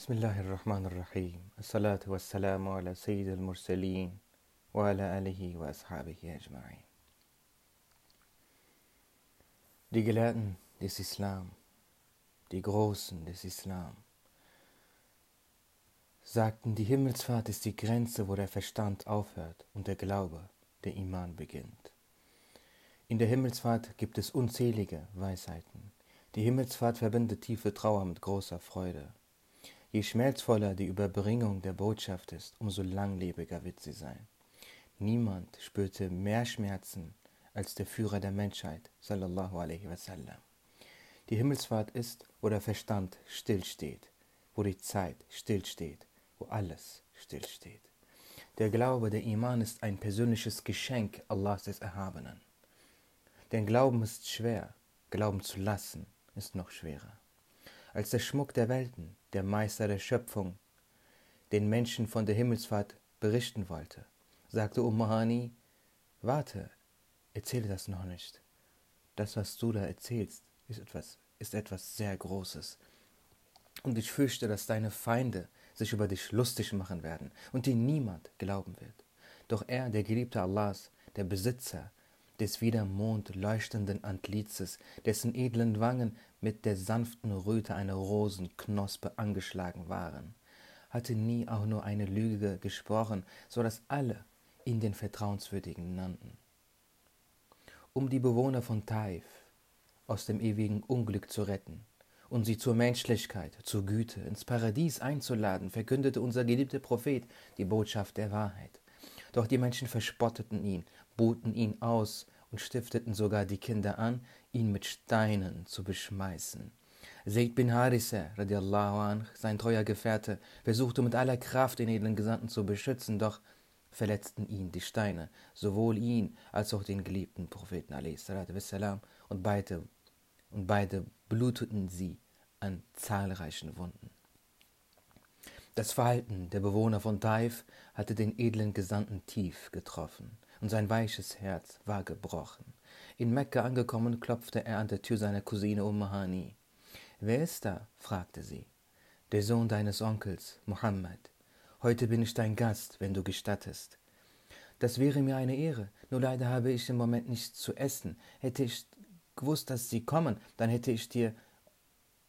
بسم الله الرحمن الرحيم الصلاة والسلام على سيد المرسلين وعلى آله وأصحابه أجمعين Die Gelehrten des Islam, die Großen des Islam, sagten, die Himmelsfahrt ist die Grenze, wo der Verstand aufhört und der Glaube, der Iman beginnt. In der Himmelsfahrt gibt es unzählige Weisheiten. Die Himmelsfahrt verbindet tiefe Trauer mit großer Freude. Je schmerzvoller die Überbringung der Botschaft ist, umso langlebiger wird sie sein. Niemand spürte mehr Schmerzen als der Führer der Menschheit, sallallahu alaihi wasallam. Die Himmelsfahrt ist, wo der Verstand stillsteht, wo die Zeit stillsteht, wo alles stillsteht. Der Glaube, der Iman ist ein persönliches Geschenk Allahs des Erhabenen. Denn Glauben ist schwer, Glauben zu lassen ist noch schwerer. Als der Schmuck der Welten, der Meister der Schöpfung, den Menschen von der Himmelsfahrt berichten wollte, sagte Ummahani, warte, erzähle das noch nicht. Das, was du da erzählst, ist etwas, ist etwas sehr Großes. Und ich fürchte, dass deine Feinde sich über dich lustig machen werden und dir niemand glauben wird. Doch er, der Geliebte Allahs, der Besitzer des wie der Mond leuchtenden Antlitzes, dessen edlen Wangen mit der sanften Röte einer Rosenknospe angeschlagen waren, hatte nie auch nur eine Lüge gesprochen, so dass alle ihn den Vertrauenswürdigen nannten. Um die Bewohner von Taif aus dem ewigen Unglück zu retten und sie zur Menschlichkeit, zur Güte, ins Paradies einzuladen, verkündete unser geliebter Prophet die Botschaft der Wahrheit. Doch die Menschen verspotteten ihn, boten ihn aus und stifteten sogar die Kinder an, ihn mit Steinen zu beschmeißen. Zayd bin Harissa, radiallahu anh, sein treuer Gefährte, versuchte mit aller Kraft den edlen Gesandten zu beschützen, doch verletzten ihn die Steine, sowohl ihn als auch den geliebten Propheten wassalam, und beide, und beide bluteten sie an zahlreichen Wunden. Das Verhalten der Bewohner von Taif hatte den edlen Gesandten tief getroffen und sein weiches Herz war gebrochen. In Mekka angekommen, klopfte er an der Tür seiner Cousine Ummahani. Wer ist da? fragte sie. Der Sohn deines Onkels, Mohammed. Heute bin ich dein Gast, wenn du gestattest. Das wäre mir eine Ehre, nur leider habe ich im Moment nichts zu essen. Hätte ich gewusst, dass sie kommen, dann hätte ich dir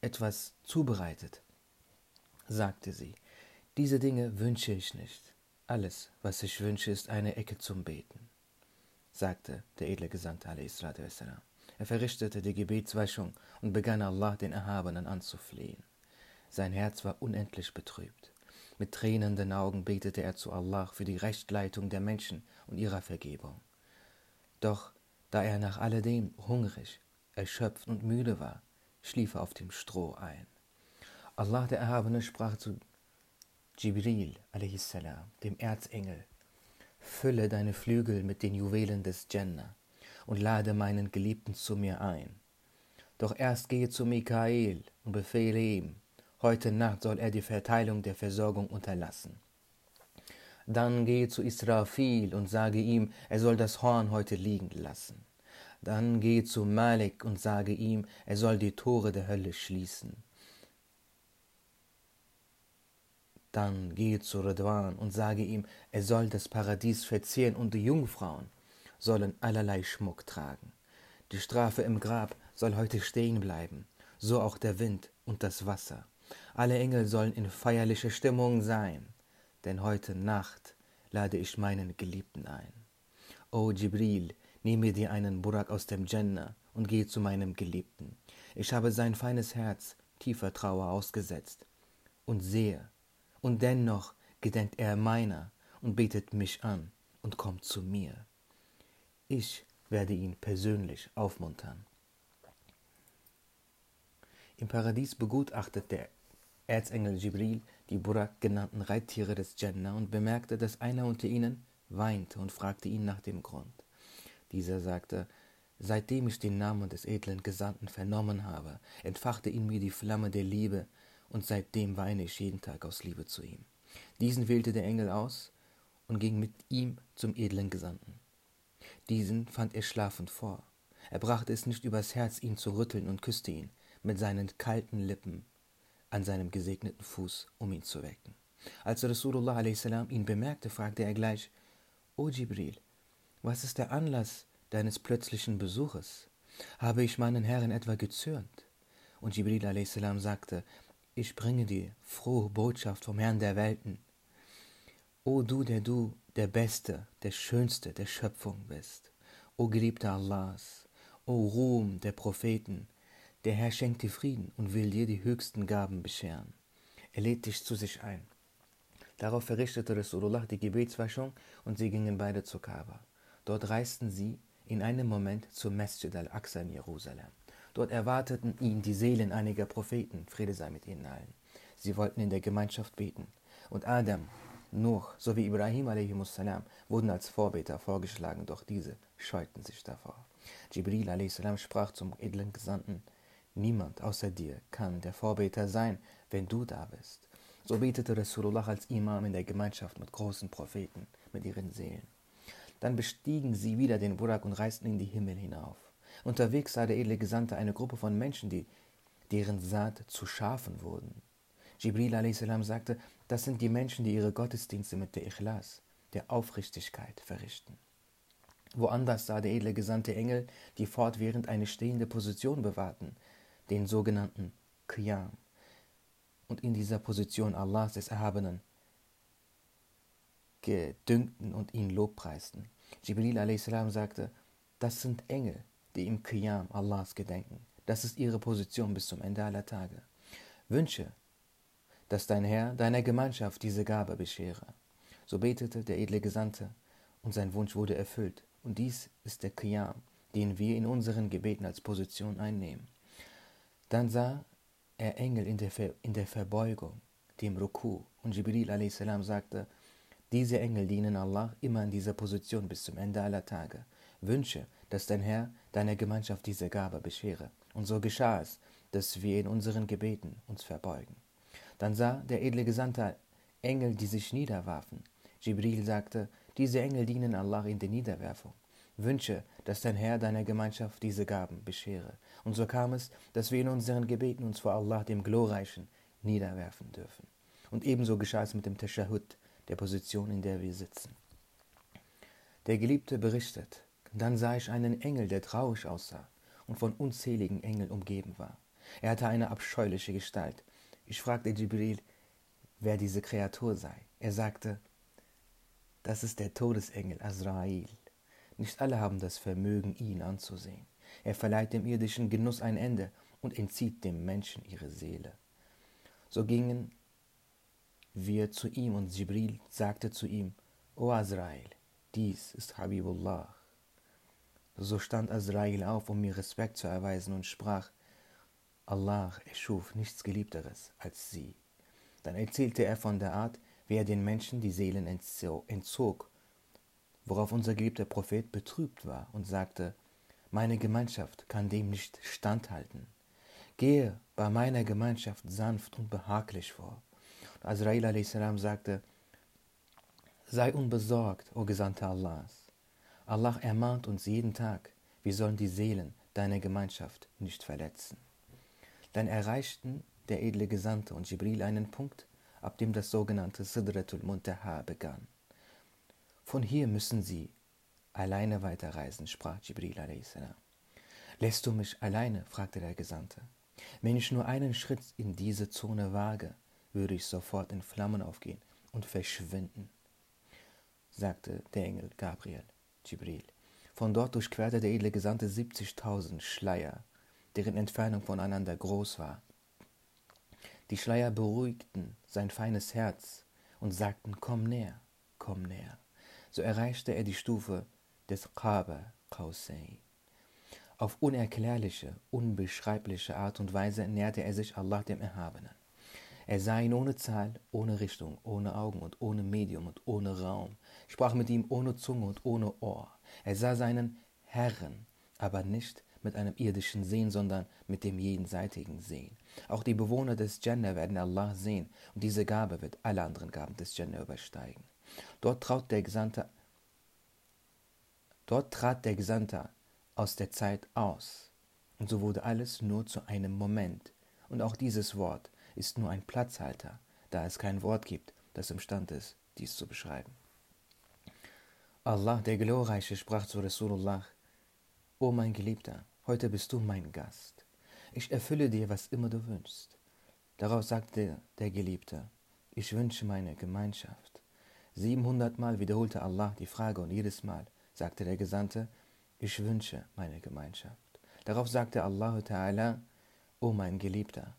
etwas zubereitet, sagte sie. Diese Dinge wünsche ich nicht. Alles, was ich wünsche, ist eine Ecke zum Beten, sagte der edle Gesandte wassalam. Er verrichtete die Gebetswaschung und begann Allah den Erhabenen anzuflehen. Sein Herz war unendlich betrübt. Mit tränenden Augen betete er zu Allah für die Rechtleitung der Menschen und ihrer Vergebung. Doch da er nach alledem hungrig, erschöpft und müde war, schlief er auf dem Stroh ein. Allah der Erhabene sprach zu Jibril a.s., dem Erzengel, fülle deine Flügel mit den Juwelen des Jannah und lade meinen Geliebten zu mir ein. Doch erst gehe zu Mikael und befehle ihm, heute Nacht soll er die Verteilung der Versorgung unterlassen. Dann gehe zu Israfil und sage ihm, er soll das Horn heute liegen lassen. Dann gehe zu Malik und sage ihm, er soll die Tore der Hölle schließen. Dann gehe zu Redwan und sage ihm, er soll das Paradies verzehren und die Jungfrauen sollen allerlei Schmuck tragen. Die Strafe im Grab soll heute stehen bleiben, so auch der Wind und das Wasser. Alle Engel sollen in feierlicher Stimmung sein, denn heute Nacht lade ich meinen Geliebten ein. O Jibril, nehme dir einen Burak aus dem Jannah und gehe zu meinem Geliebten. Ich habe sein feines Herz tiefer Trauer ausgesetzt und sehe, und dennoch gedenkt er meiner und betet mich an und kommt zu mir. Ich werde ihn persönlich aufmuntern. Im Paradies begutachtet der Erzengel Jibril die Burak genannten Reittiere des Jannah und bemerkte, dass einer unter ihnen weinte und fragte ihn nach dem Grund. Dieser sagte, seitdem ich den Namen des edlen Gesandten vernommen habe, entfachte in mir die Flamme der Liebe und seitdem weine ich jeden Tag aus Liebe zu ihm. Diesen wählte der Engel aus und ging mit ihm zum edlen Gesandten. Diesen fand er schlafend vor. Er brachte es nicht übers Herz, ihn zu rütteln und küsste ihn mit seinen kalten Lippen an seinem gesegneten Fuß, um ihn zu wecken. Als Rasulullah a.s. ihn bemerkte, fragte er gleich, O Jibril, was ist der Anlass deines plötzlichen Besuches? Habe ich meinen Herren etwa gezürnt? Und Jibril a.s. sagte, ich bringe dir frohe Botschaft vom Herrn der Welten. O du, der du der Beste, der Schönste der Schöpfung bist. O Geliebter Allahs, o Ruhm der Propheten, der Herr schenkt dir Frieden und will dir die höchsten Gaben bescheren. Er lädt dich zu sich ein. Darauf verrichtete Rasulullah die Gebetswaschung und sie gingen beide zur Kaaba. Dort reisten sie in einem Moment zum Masjid al-Aqsa in Jerusalem. Dort erwarteten ihn die Seelen einiger Propheten, Friede sei mit ihnen allen. Sie wollten in der Gemeinschaft beten. Und Adam, Nuh sowie Ibrahim a.s. wurden als Vorbeter vorgeschlagen, doch diese scheuten sich davor. Jibril a.s. sprach zum edlen Gesandten, Niemand außer dir kann der Vorbeter sein, wenn du da bist. So betete Rasulullah als Imam in der Gemeinschaft mit großen Propheten, mit ihren Seelen. Dann bestiegen sie wieder den Burak und reisten in die Himmel hinauf. Unterwegs sah der edle Gesandte eine Gruppe von Menschen, die, deren Saat zu Schafen wurden. Jibril a.s. sagte, das sind die Menschen, die ihre Gottesdienste mit der Ikhlas, der Aufrichtigkeit, verrichten. Woanders sah der edle Gesandte Engel, die fortwährend eine stehende Position bewahrten, den sogenannten Qiyam, und in dieser Position Allahs des Erhabenen gedüngten und ihn lobpreisten. Jibril a.s. sagte, das sind Engel, die im Qiyam Allahs gedenken. Das ist ihre Position bis zum Ende aller Tage. Wünsche, dass dein Herr deiner Gemeinschaft diese Gabe beschere. So betete der edle Gesandte, und sein Wunsch wurde erfüllt. Und dies ist der Qiyam, den wir in unseren Gebeten als Position einnehmen. Dann sah er Engel in der, Ver in der Verbeugung, dem Ruku, und Jibril a.s. sagte, diese Engel dienen Allah immer in dieser Position bis zum Ende aller Tage. Wünsche, dass dein Herr deiner Gemeinschaft diese Gabe beschere. Und so geschah es, dass wir in unseren Gebeten uns verbeugen. Dann sah der edle Gesandte Engel, die sich niederwarfen. Jibril sagte, diese Engel dienen Allah in der Niederwerfung. Wünsche, dass dein Herr deiner Gemeinschaft diese Gaben beschere. Und so kam es, dass wir in unseren Gebeten uns vor Allah, dem Glorreichen, niederwerfen dürfen. Und ebenso geschah es mit dem Tashahud, der Position, in der wir sitzen. Der Geliebte berichtet, dann sah ich einen Engel, der traurig aussah und von unzähligen Engeln umgeben war. Er hatte eine abscheuliche Gestalt. Ich fragte Jibril, wer diese Kreatur sei. Er sagte, das ist der Todesengel Azrael. Nicht alle haben das Vermögen, ihn anzusehen. Er verleiht dem irdischen Genuss ein Ende und entzieht dem Menschen ihre Seele. So gingen wir zu ihm und Jibril sagte zu ihm, O Azrael, dies ist Habibullah. So stand Azrael auf, um mir Respekt zu erweisen und sprach, Allah erschuf nichts Geliebteres als sie. Dann erzählte er von der Art, wie er den Menschen die Seelen entzog worauf unser geliebter Prophet betrübt war und sagte, meine Gemeinschaft kann dem nicht standhalten. Gehe bei meiner Gemeinschaft sanft und behaglich vor. Und Azrail a.s. sagte, sei unbesorgt, o Gesandter Allahs. Allah ermahnt uns jeden Tag, wir sollen die Seelen deiner Gemeinschaft nicht verletzen. Dann erreichten der edle Gesandte und Jibril einen Punkt, ab dem das sogenannte Sidratul Muntaha begann. Von hier müssen Sie alleine weiterreisen, sprach Jibril a.s. Lässt du mich alleine? fragte der Gesandte. Wenn ich nur einen Schritt in diese Zone wage, würde ich sofort in Flammen aufgehen und verschwinden, sagte der Engel Gabriel, Jibril. Von dort durchquerte der edle Gesandte 70.000 Schleier, deren Entfernung voneinander groß war. Die Schleier beruhigten sein feines Herz und sagten, komm näher, komm näher so erreichte er die Stufe des Qaba Qausain. Auf unerklärliche, unbeschreibliche Art und Weise näherte er sich Allah dem Erhabenen. Er sah ihn ohne Zahl, ohne Richtung, ohne Augen und ohne Medium und ohne Raum, sprach mit ihm ohne Zunge und ohne Ohr. Er sah seinen Herren, aber nicht mit einem irdischen Sehen, sondern mit dem jenseitigen Sehen. Auch die Bewohner des Jannah werden Allah sehen, und diese Gabe wird alle anderen Gaben des Jannah übersteigen. Dort trat der Gesandte, dort trat der Gesandte aus der Zeit aus, und so wurde alles nur zu einem Moment. Und auch dieses Wort ist nur ein Platzhalter, da es kein Wort gibt, das imstand ist, dies zu beschreiben. Allah, der Glorreiche, sprach zu Rasulullah, O mein Geliebter, heute bist du mein Gast. Ich erfülle dir, was immer du wünschst. Darauf sagte der Geliebte, ich wünsche meine Gemeinschaft. Siebenhundertmal wiederholte Allah die Frage und jedes Mal sagte der Gesandte, ich wünsche meine Gemeinschaft. Darauf sagte Allah Ta'ala, O mein Geliebter,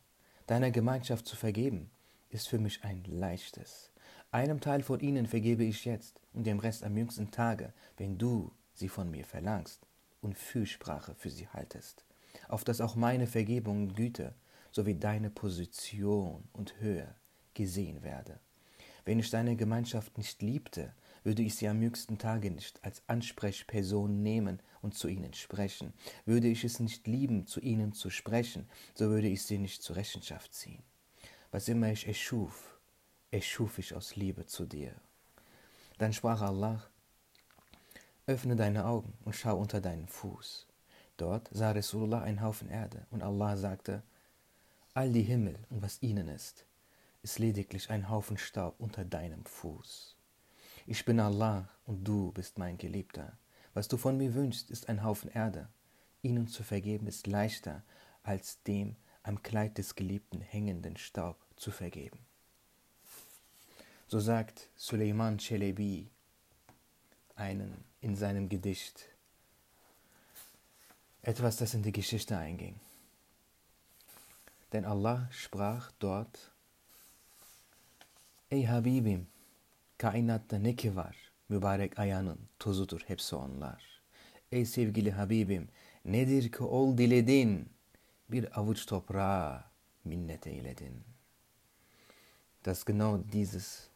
deiner Gemeinschaft zu vergeben, ist für mich ein leichtes. Einem Teil von ihnen vergebe ich jetzt und dem Rest am jüngsten Tage, wenn du sie von mir verlangst und Fürsprache für sie haltest, auf dass auch meine Vergebung und Güte sowie deine Position und Höhe gesehen werde. Wenn ich deine Gemeinschaft nicht liebte, würde ich sie am jüngsten Tage nicht als Ansprechperson nehmen und zu ihnen sprechen. Würde ich es nicht lieben, zu ihnen zu sprechen, so würde ich sie nicht zur Rechenschaft ziehen. Was immer ich erschuf, erschuf ich aus Liebe zu dir. Dann sprach Allah, öffne deine Augen und schau unter deinen Fuß. Dort sah Rasulullah einen Haufen Erde und Allah sagte, all die Himmel und was ihnen ist, ist lediglich ein Haufen Staub unter deinem Fuß. Ich bin Allah und du bist mein Geliebter. Was du von mir wünschst, ist ein Haufen Erde. Ihnen zu vergeben ist leichter, als dem am Kleid des Geliebten hängenden Staub zu vergeben. So sagt Suleiman Chelebi einen in seinem Gedicht etwas, das in die Geschichte einging. Denn Allah sprach dort, Ey Habibim, kainatta ne ki var, mübarek ayağının tozudur hepsi onlar. Ey sevgili Habibim, nedir ki ol diledin, bir avuç toprağa minnet eyledin. Dass genau dieses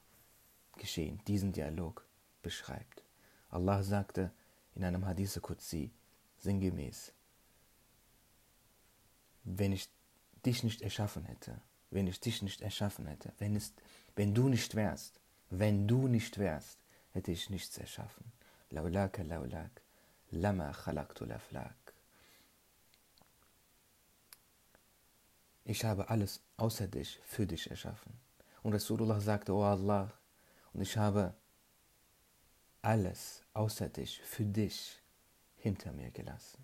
geschehen, diesen Dialog beschreibt. Allah sagte in einem Hadith Qudsi sinngemäß, wenn ich dich nicht erschaffen hätte, wenn ich dich nicht erschaffen hätte, wenn, es, wenn du nicht wärst, wenn du nicht wärst, hätte ich nichts erschaffen. Laulaka laulak, lama khalaqtu laflak. Ich habe alles außer dich für dich erschaffen. Und Rasulullah sagte, O Allah, und ich habe alles außer dich für dich hinter mir gelassen.